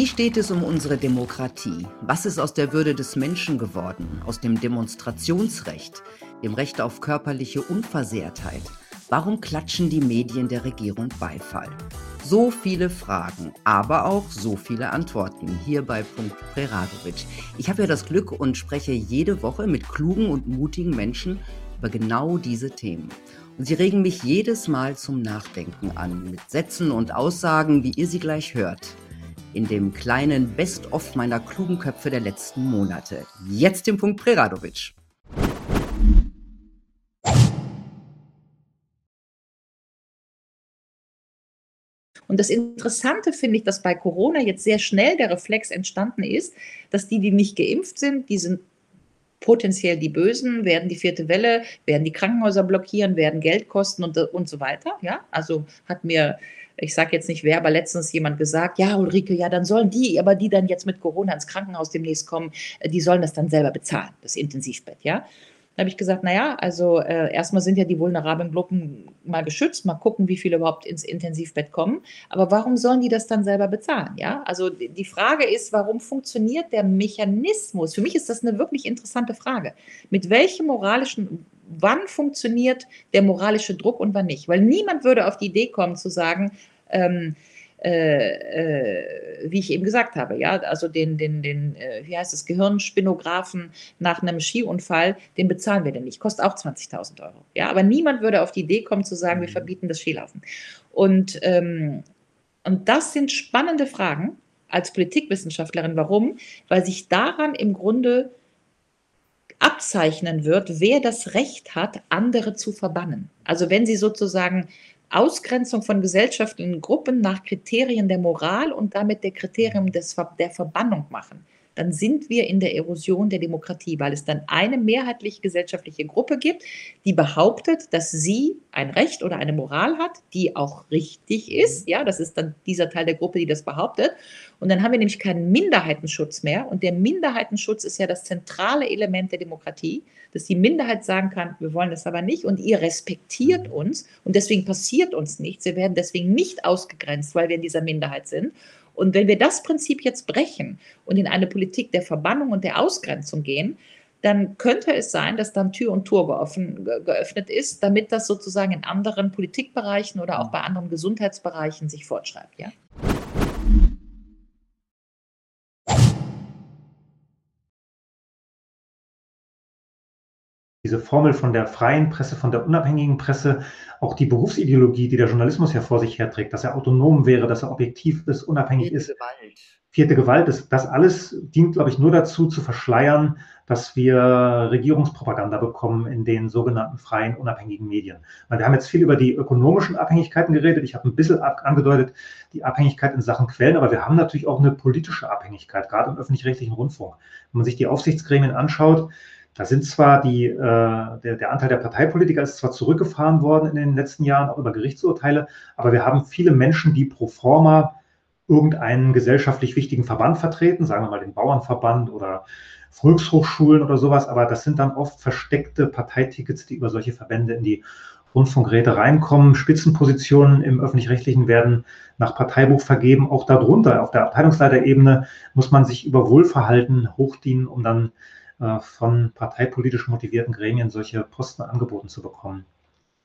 Wie steht es um unsere Demokratie? Was ist aus der Würde des Menschen geworden? Aus dem Demonstrationsrecht, dem Recht auf körperliche Unversehrtheit? Warum klatschen die Medien der Regierung Beifall? So viele Fragen, aber auch so viele Antworten hier bei Punkt Preradovic. Ich habe ja das Glück und spreche jede Woche mit klugen und mutigen Menschen über genau diese Themen. Und sie regen mich jedes Mal zum Nachdenken an, mit Sätzen und Aussagen, wie ihr sie gleich hört. In dem kleinen Best-of meiner klugen Köpfe der letzten Monate. Jetzt den Punkt Preradovic. Und das Interessante finde ich, dass bei Corona jetzt sehr schnell der Reflex entstanden ist, dass die, die nicht geimpft sind, die sind potenziell die Bösen, werden die vierte Welle, werden die Krankenhäuser blockieren, werden Geld kosten und, und so weiter. Ja, also hat mir, ich sage jetzt nicht wer, aber letztens jemand gesagt, ja, Ulrike, ja, dann sollen die, aber die dann jetzt mit Corona ins Krankenhaus demnächst kommen, die sollen das dann selber bezahlen, das Intensivbett, ja. Da habe ich gesagt, naja, also äh, erstmal sind ja die vulnerablen Gruppen mal geschützt, mal gucken, wie viele überhaupt ins Intensivbett kommen. Aber warum sollen die das dann selber bezahlen? Ja, also die Frage ist, warum funktioniert der Mechanismus? Für mich ist das eine wirklich interessante Frage. Mit welchem moralischen, wann funktioniert der moralische Druck und wann nicht? Weil niemand würde auf die Idee kommen zu sagen, ähm, äh, äh, wie ich eben gesagt habe, ja, also den, den, den, äh, wie heißt es, Gehirnspinographen nach einem Skiunfall, den bezahlen wir denn nicht, kostet auch 20.000 Euro. Ja, aber niemand würde auf die Idee kommen zu sagen, wir mhm. verbieten das Skilaufen. Und, ähm, und das sind spannende Fragen als Politikwissenschaftlerin. Warum? Weil sich daran im Grunde abzeichnen wird, wer das Recht hat, andere zu verbannen. Also wenn Sie sozusagen Ausgrenzung von gesellschaftlichen Gruppen nach Kriterien der Moral und damit der Kriterium des, der Verbannung machen dann sind wir in der Erosion der Demokratie, weil es dann eine mehrheitlich gesellschaftliche Gruppe gibt, die behauptet, dass sie ein Recht oder eine Moral hat, die auch richtig ist. Ja, das ist dann dieser Teil der Gruppe, die das behauptet. Und dann haben wir nämlich keinen Minderheitenschutz mehr. Und der Minderheitenschutz ist ja das zentrale Element der Demokratie, dass die Minderheit sagen kann, wir wollen das aber nicht und ihr respektiert uns und deswegen passiert uns nichts. Wir werden deswegen nicht ausgegrenzt, weil wir in dieser Minderheit sind. Und wenn wir das Prinzip jetzt brechen und in eine Politik der Verbannung und der Ausgrenzung gehen, dann könnte es sein, dass dann Tür und Tor geöffnet, ist, damit das sozusagen in anderen Politikbereichen oder auch bei anderen Gesundheitsbereichen sich fortschreibt. Ja? Diese Formel von der freien Presse, von der unabhängigen Presse, auch die Berufsideologie, die der Journalismus ja vor sich herträgt, dass er autonom wäre, dass er objektiv ist, unabhängig Vierte ist. Gewalt. Vierte Gewalt ist, das alles dient, glaube ich, nur dazu zu verschleiern, dass wir Regierungspropaganda bekommen in den sogenannten freien, unabhängigen Medien. Wir haben jetzt viel über die ökonomischen Abhängigkeiten geredet. Ich habe ein bisschen angedeutet, die Abhängigkeit in Sachen Quellen, aber wir haben natürlich auch eine politische Abhängigkeit, gerade im öffentlich-rechtlichen Rundfunk. Wenn man sich die Aufsichtsgremien anschaut, da sind zwar die, äh, der, der, Anteil der Parteipolitiker ist zwar zurückgefahren worden in den letzten Jahren, auch über Gerichtsurteile, aber wir haben viele Menschen, die pro forma irgendeinen gesellschaftlich wichtigen Verband vertreten, sagen wir mal den Bauernverband oder Volkshochschulen oder sowas, aber das sind dann oft versteckte Parteitickets, die über solche Verbände in die Rundfunkräte reinkommen. Spitzenpositionen im öffentlich-rechtlichen werden nach Parteibuch vergeben. Auch darunter, auf der Abteilungsleiterebene, muss man sich über Wohlverhalten hochdienen, um dann von parteipolitisch motivierten Gremien solche Posten angeboten zu bekommen.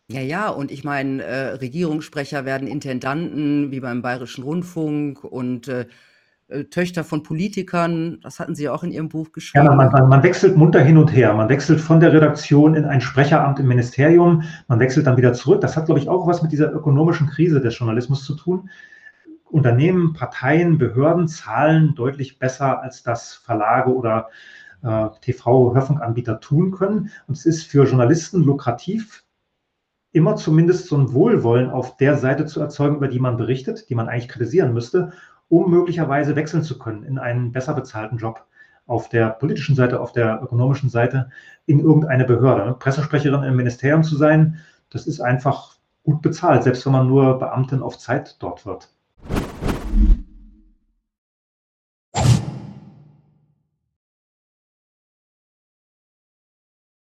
Ja, ja, und ich meine, äh, Regierungssprecher werden Intendanten wie beim Bayerischen Rundfunk und äh, äh, Töchter von Politikern, das hatten Sie ja auch in Ihrem Buch geschrieben. Ja, man, man, man, wechselt munter hin und her. Man wechselt von der Redaktion in ein Sprecheramt im Ministerium, man wechselt dann wieder zurück. Das hat, glaube ich, auch was mit dieser ökonomischen Krise des Journalismus zu tun. Unternehmen, Parteien, Behörden zahlen deutlich besser, als das Verlage oder äh, TV-Hörfunkanbieter tun können. Und es ist für Journalisten lukrativ, immer zumindest so ein Wohlwollen auf der Seite zu erzeugen, über die man berichtet, die man eigentlich kritisieren müsste, um möglicherweise wechseln zu können in einen besser bezahlten Job auf der politischen Seite, auf der ökonomischen Seite in irgendeine Behörde. Pressesprecherin im Ministerium zu sein, das ist einfach gut bezahlt, selbst wenn man nur Beamtin auf Zeit dort wird.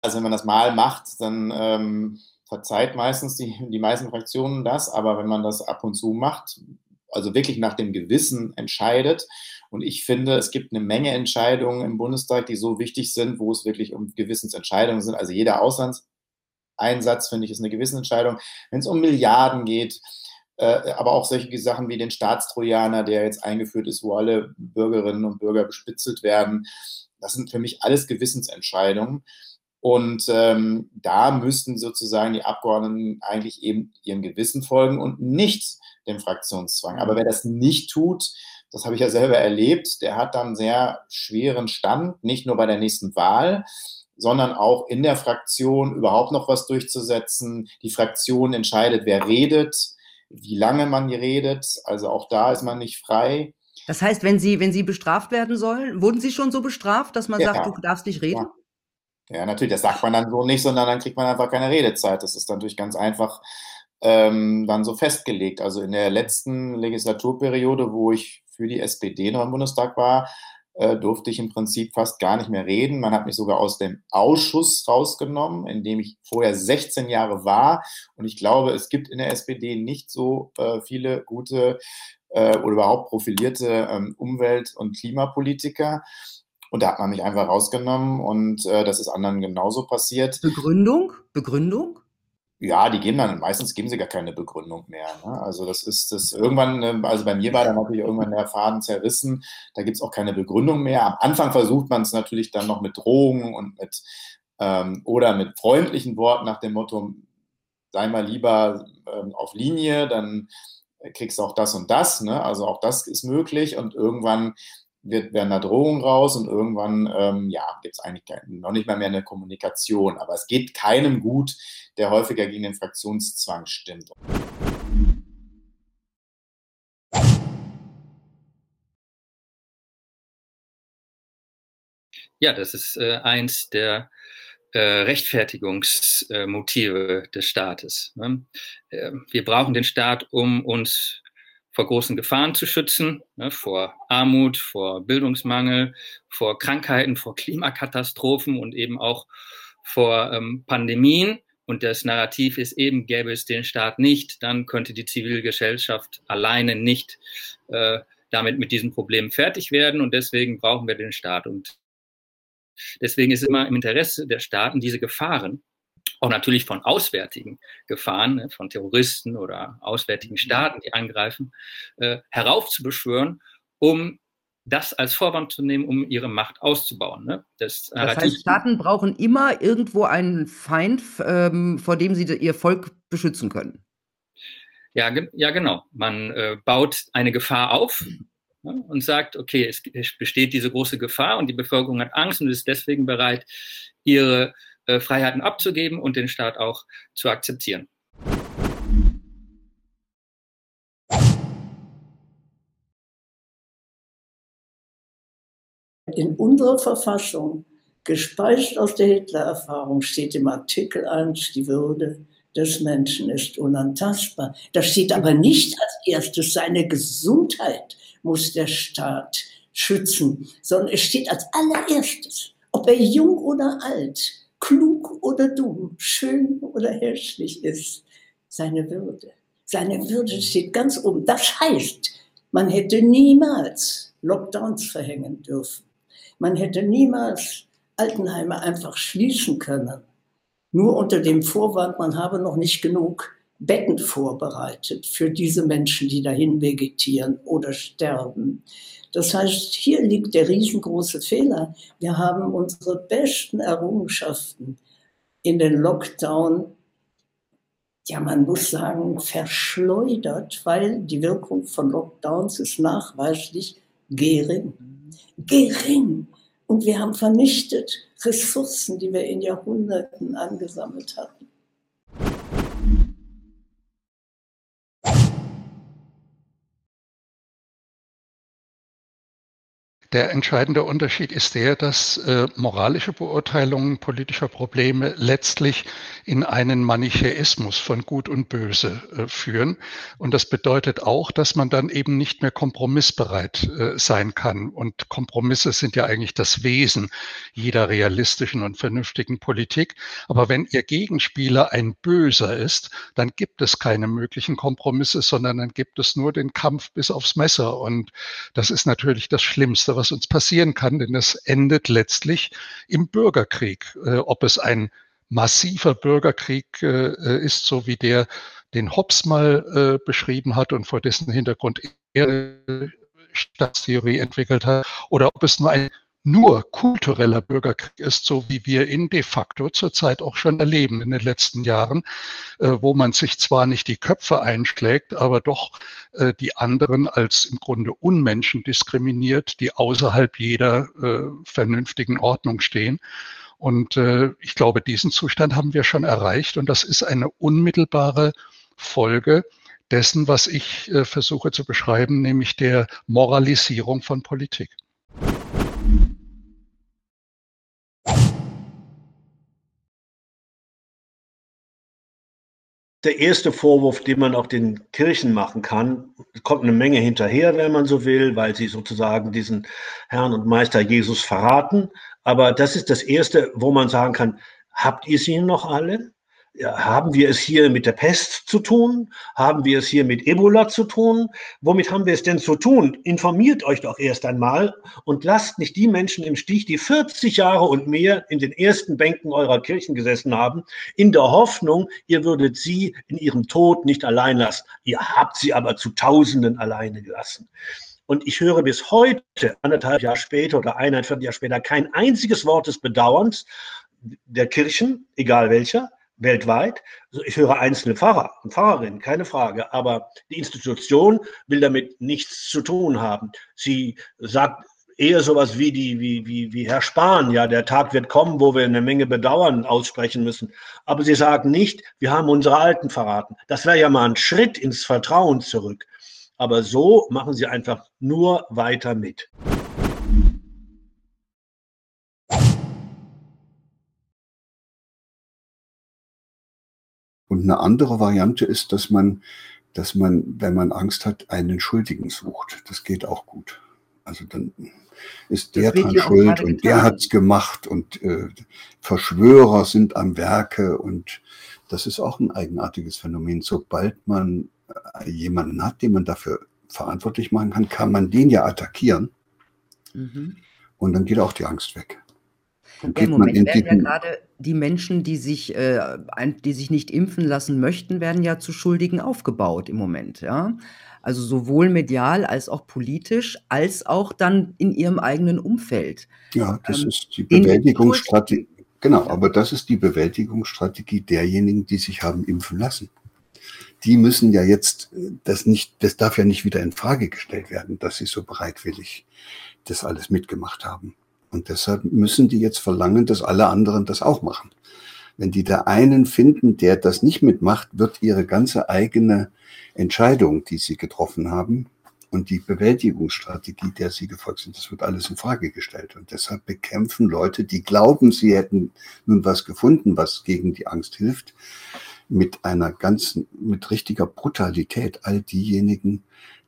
Also wenn man das mal macht, dann ähm, verzeiht meistens die, die meisten Fraktionen das, aber wenn man das ab und zu macht, also wirklich nach dem Gewissen entscheidet Und ich finde, es gibt eine Menge Entscheidungen im Bundestag, die so wichtig sind, wo es wirklich um Gewissensentscheidungen sind. Also jeder Auslandseinsatz, finde ich, ist eine Gewissensentscheidung. Wenn es um Milliarden geht, äh, aber auch solche Sachen wie den Staatstrojaner, der jetzt eingeführt ist, wo alle Bürgerinnen und Bürger bespitzelt werden. Das sind für mich alles Gewissensentscheidungen. Und ähm, da müssten sozusagen die Abgeordneten eigentlich eben ihrem Gewissen folgen und nicht dem Fraktionszwang. Aber wer das nicht tut, das habe ich ja selber erlebt, der hat dann sehr schweren Stand, nicht nur bei der nächsten Wahl, sondern auch in der Fraktion überhaupt noch was durchzusetzen. Die Fraktion entscheidet, wer redet, wie lange man redet. Also auch da ist man nicht frei. Das heißt, wenn Sie, wenn Sie bestraft werden sollen, wurden Sie schon so bestraft, dass man ja, sagt, du darfst nicht reden? Ja. Ja. natürlich, das sagt man dann so nicht, sondern dann kriegt man einfach keine Redezeit. Das ist natürlich ganz einfach ähm, dann so festgelegt. Also in der letzten Legislaturperiode, wo ich für die SPD noch im Bundestag war, äh, durfte ich im Prinzip fast gar nicht mehr reden. Man hat mich sogar aus dem Ausschuss rausgenommen, in dem ich vorher 16 Jahre war. Und ich glaube, es gibt in der SPD nicht so äh, viele gute äh, oder überhaupt profilierte ähm, Umwelt- und Klimapolitiker. Und da hat man mich einfach rausgenommen und äh, das ist anderen genauso passiert. Begründung? Begründung? Ja, die geben dann, meistens geben sie gar keine Begründung mehr. Ne? Also das ist das irgendwann, ähm, also bei mir war dann natürlich irgendwann der Faden zerrissen, da gibt es auch keine Begründung mehr. Am Anfang versucht man es natürlich dann noch mit Drohungen und mit ähm, oder mit freundlichen Worten nach dem Motto, sei mal lieber ähm, auf Linie, dann kriegst du auch das und das. Ne? Also auch das ist möglich und irgendwann wird, werden da Drohungen raus und irgendwann ähm, ja, gibt es eigentlich noch nicht mal mehr eine Kommunikation. Aber es geht keinem gut, der häufiger gegen den Fraktionszwang stimmt. Ja, das ist äh, eins der äh, Rechtfertigungsmotive äh, des Staates. Ne? Äh, wir brauchen den Staat, um uns vor großen Gefahren zu schützen, ne, vor Armut, vor Bildungsmangel, vor Krankheiten, vor Klimakatastrophen und eben auch vor ähm, Pandemien. Und das Narrativ ist eben, gäbe es den Staat nicht, dann könnte die Zivilgesellschaft alleine nicht äh, damit mit diesem Problem fertig werden. Und deswegen brauchen wir den Staat. Und deswegen ist es immer im Interesse der Staaten, diese Gefahren auch natürlich von auswärtigen Gefahren, ne, von Terroristen oder auswärtigen mhm. Staaten, die angreifen, äh, heraufzubeschwören, um das als Vorwand zu nehmen, um ihre Macht auszubauen. Ne? Das, das heißt, Staaten brauchen immer irgendwo einen Feind, ähm, vor dem sie ihr Volk beschützen können. Ja, ja genau. Man äh, baut eine Gefahr auf ne, und sagt, okay, es, es, besteht diese große Gefahr und die Bevölkerung hat Angst und ist deswegen bereit, ihre äh, Freiheiten abzugeben und den Staat auch zu akzeptieren. In unserer Verfassung, gespeist aus der Hitler-Erfahrung, steht im Artikel 1, die Würde des Menschen ist unantastbar. Da steht aber nicht als erstes, seine Gesundheit muss der Staat schützen, sondern es steht als allererstes, ob er jung oder alt, klug oder dumm, schön oder hässlich ist, seine Würde. Seine Würde steht ganz oben. Das heißt, man hätte niemals Lockdowns verhängen dürfen. Man hätte niemals Altenheime einfach schließen können. Nur unter dem Vorwand, man habe noch nicht genug Betten vorbereitet für diese Menschen, die dahin vegetieren oder sterben. Das heißt, hier liegt der riesengroße Fehler. Wir haben unsere besten Errungenschaften in den Lockdown, ja, man muss sagen, verschleudert, weil die Wirkung von Lockdowns ist nachweislich gering. Gering. Und wir haben vernichtet Ressourcen, die wir in Jahrhunderten angesammelt hatten. Der entscheidende Unterschied ist der, dass äh, moralische Beurteilungen politischer Probleme letztlich in einen Manichäismus von Gut und Böse äh, führen. Und das bedeutet auch, dass man dann eben nicht mehr kompromissbereit äh, sein kann. Und Kompromisse sind ja eigentlich das Wesen jeder realistischen und vernünftigen Politik. Aber wenn Ihr Gegenspieler ein Böser ist, dann gibt es keine möglichen Kompromisse, sondern dann gibt es nur den Kampf bis aufs Messer. Und das ist natürlich das Schlimmste, was uns passieren kann, denn es endet letztlich im Bürgerkrieg. Äh, ob es ein massiver Bürgerkrieg äh, ist, so wie der, den Hobbes mal äh, beschrieben hat und vor dessen Hintergrund er Staatstheorie entwickelt hat, oder ob es nur ein nur kultureller Bürgerkrieg ist, so wie wir ihn de facto zurzeit auch schon erleben in den letzten Jahren, äh, wo man sich zwar nicht die Köpfe einschlägt, aber doch äh, die anderen als im Grunde Unmenschen diskriminiert, die außerhalb jeder äh, vernünftigen Ordnung stehen. Und ich glaube, diesen Zustand haben wir schon erreicht und das ist eine unmittelbare Folge dessen, was ich versuche zu beschreiben, nämlich der Moralisierung von Politik. Der erste Vorwurf, den man auch den Kirchen machen kann. Kommt eine Menge hinterher, wenn man so will, weil sie sozusagen diesen Herrn und Meister Jesus verraten. Aber das ist das Erste, wo man sagen kann, habt ihr sie noch alle? Haben wir es hier mit der Pest zu tun? Haben wir es hier mit Ebola zu tun? Womit haben wir es denn zu tun? Informiert euch doch erst einmal und lasst nicht die Menschen im Stich, die 40 Jahre und mehr in den ersten Bänken eurer Kirchen gesessen haben, in der Hoffnung, ihr würdet sie in ihrem Tod nicht allein lassen. Ihr habt sie aber zu Tausenden alleine gelassen. Und ich höre bis heute, anderthalb Jahre später oder eineinviertel Jahr später, kein einziges Wort des Bedauerns der Kirchen, egal welcher, weltweit. Ich höre einzelne Pfarrer und Pfarrerinnen, keine Frage, aber die Institution will damit nichts zu tun haben. Sie sagt eher sowas wie die, wie, wie, wie Herr Spahn, ja, der Tag wird kommen, wo wir eine Menge Bedauern aussprechen müssen. Aber sie sagen nicht, wir haben unsere Alten verraten. Das wäre ja mal ein Schritt ins Vertrauen zurück. Aber so machen sie einfach nur weiter mit. Eine andere Variante ist, dass man, dass man, wenn man Angst hat, einen Schuldigen sucht. Das geht auch gut. Also dann ist der dran schuld und der hat's gemacht und äh, Verschwörer sind am Werke und das ist auch ein eigenartiges Phänomen. Sobald man äh, jemanden hat, den man dafür verantwortlich machen kann, kann man den ja attackieren. Mhm. Und dann geht auch die Angst weg. Ja, Im Moment werden ja gerade die Menschen, die sich, äh, die sich nicht impfen lassen möchten, werden ja zu Schuldigen aufgebaut im Moment, ja. Also sowohl medial als auch politisch, als auch dann in ihrem eigenen Umfeld. Ja, das ähm, ist die Bewältigungsstrategie. Genau, aber das ist die Bewältigungsstrategie derjenigen, die sich haben impfen lassen. Die müssen ja jetzt das nicht, das darf ja nicht wieder in Frage gestellt werden, dass sie so bereitwillig das alles mitgemacht haben. Und deshalb müssen die jetzt verlangen, dass alle anderen das auch machen. Wenn die da einen finden, der das nicht mitmacht, wird ihre ganze eigene Entscheidung, die sie getroffen haben, und die Bewältigungsstrategie, der sie gefolgt sind, das wird alles in Frage gestellt. Und deshalb bekämpfen Leute, die glauben, sie hätten nun was gefunden, was gegen die Angst hilft, mit einer ganzen, mit richtiger Brutalität all diejenigen,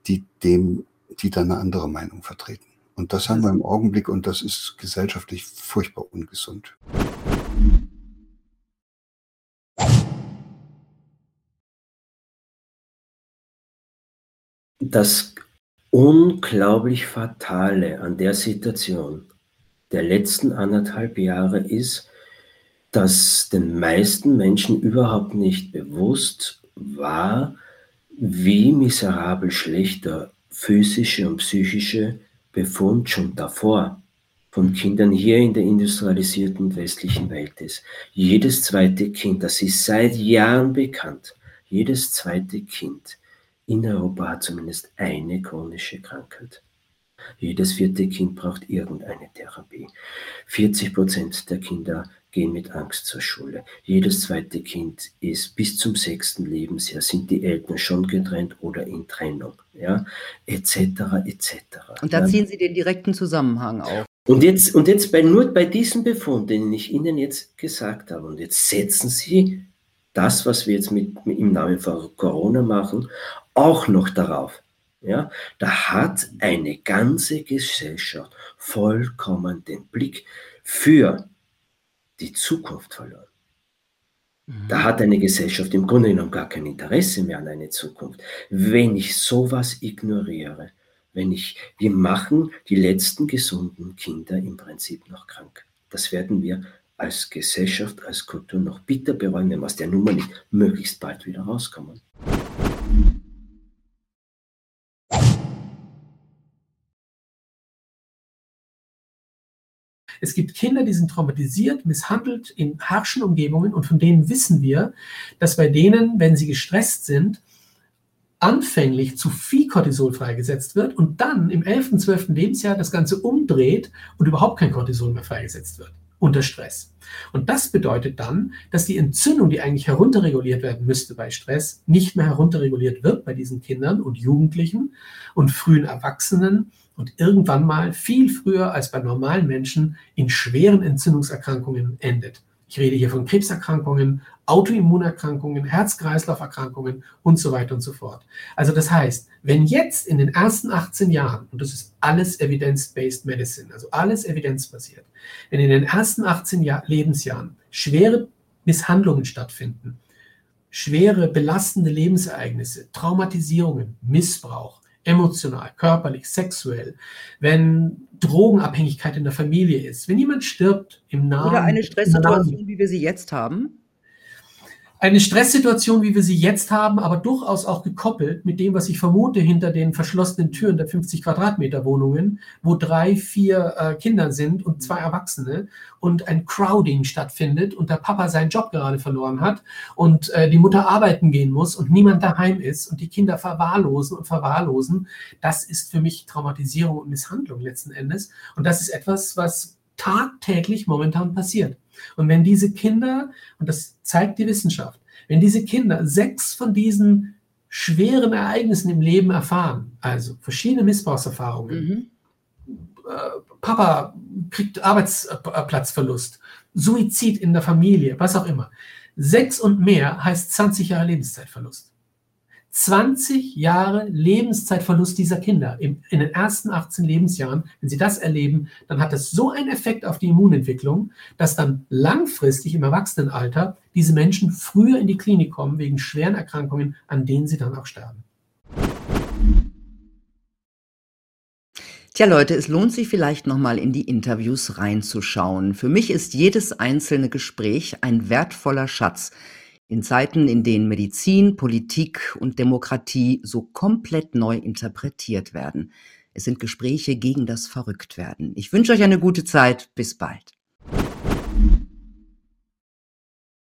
die dem, die da eine andere Meinung vertreten. Und das haben wir im Augenblick und das ist gesellschaftlich furchtbar ungesund. Das unglaublich Fatale an der Situation der letzten anderthalb Jahre ist, dass den meisten Menschen überhaupt nicht bewusst war, wie miserabel schlechter physische und psychische Befund schon davor von Kindern hier in der industrialisierten westlichen Welt ist. Jedes zweite Kind, das ist seit Jahren bekannt, jedes zweite Kind in Europa hat zumindest eine chronische Krankheit. Jedes vierte Kind braucht irgendeine Therapie. 40 Prozent der Kinder gehen mit Angst zur Schule. Jedes zweite Kind ist bis zum sechsten Lebensjahr sind die Eltern schon getrennt oder in Trennung, ja, etc. etc. Und da ziehen Sie den direkten Zusammenhang auf. Und jetzt, und jetzt bei, nur bei diesem Befund, den ich Ihnen jetzt gesagt habe, und jetzt setzen Sie das, was wir jetzt mit, im Namen von Corona machen, auch noch darauf. Ja, da hat eine ganze Gesellschaft vollkommen den Blick für die Zukunft verloren. Da mhm. hat eine Gesellschaft im Grunde genommen gar kein Interesse mehr an eine Zukunft. Wenn ich sowas ignoriere, wenn ich, wir machen die letzten gesunden Kinder im Prinzip noch krank. Das werden wir als Gesellschaft, als Kultur noch bitter bereuen, wenn wir aus der Nummer nicht möglichst bald wieder rauskommen. Es gibt Kinder, die sind traumatisiert, misshandelt in harschen Umgebungen und von denen wissen wir, dass bei denen, wenn sie gestresst sind, anfänglich zu viel Cortisol freigesetzt wird und dann im 11., 12. Lebensjahr das Ganze umdreht und überhaupt kein Cortisol mehr freigesetzt wird unter Stress. Und das bedeutet dann, dass die Entzündung, die eigentlich herunterreguliert werden müsste bei Stress, nicht mehr herunterreguliert wird bei diesen Kindern und Jugendlichen und frühen Erwachsenen und irgendwann mal viel früher als bei normalen Menschen in schweren Entzündungserkrankungen endet. Ich rede hier von Krebserkrankungen, Autoimmunerkrankungen, Herz-Kreislauf-Erkrankungen und so weiter und so fort. Also das heißt, wenn jetzt in den ersten 18 Jahren, und das ist alles Evidence-Based Medicine, also alles evidenzbasiert, wenn in den ersten 18 Jahr Lebensjahren schwere Misshandlungen stattfinden, schwere belastende Lebensereignisse, Traumatisierungen, Missbrauch, emotional, körperlich, sexuell, wenn Drogenabhängigkeit in der Familie ist, wenn jemand stirbt im Namen. Oder eine Stresssituation, wie wir sie jetzt haben eine Stresssituation, wie wir sie jetzt haben, aber durchaus auch gekoppelt mit dem, was ich vermute hinter den verschlossenen Türen der 50 Quadratmeter Wohnungen, wo drei, vier äh, Kinder sind und zwei Erwachsene und ein Crowding stattfindet und der Papa seinen Job gerade verloren hat und äh, die Mutter arbeiten gehen muss und niemand daheim ist und die Kinder verwahrlosen und verwahrlosen. Das ist für mich Traumatisierung und Misshandlung letzten Endes. Und das ist etwas, was tagtäglich momentan passiert. Und wenn diese Kinder, und das zeigt die Wissenschaft, wenn diese Kinder sechs von diesen schweren Ereignissen im Leben erfahren, also verschiedene Missbrauchserfahrungen, mhm. Äh, Papa kriegt Arbeitsplatzverlust, Suizid in der Familie, was auch immer. Sechs und mehr heißt 20 Jahre Lebenszeitverlust. 20 Jahre Lebenszeitverlust dieser Kinder in, in den ersten 18 Lebensjahren, wenn sie das erleben, dann hat das so einen Effekt auf die Immunentwicklung, dass dann langfristig im Erwachsenenalter diese Menschen früher in die Klinik kommen wegen schweren Erkrankungen, an denen sie dann auch sterben. Tja, Leute, es lohnt sich vielleicht nochmal in die Interviews reinzuschauen. Für mich ist jedes einzelne Gespräch ein wertvoller Schatz, in Zeiten, in denen Medizin, Politik und Demokratie so komplett neu interpretiert werden. Es sind Gespräche gegen das Verrücktwerden. Ich wünsche euch eine gute Zeit. Bis bald.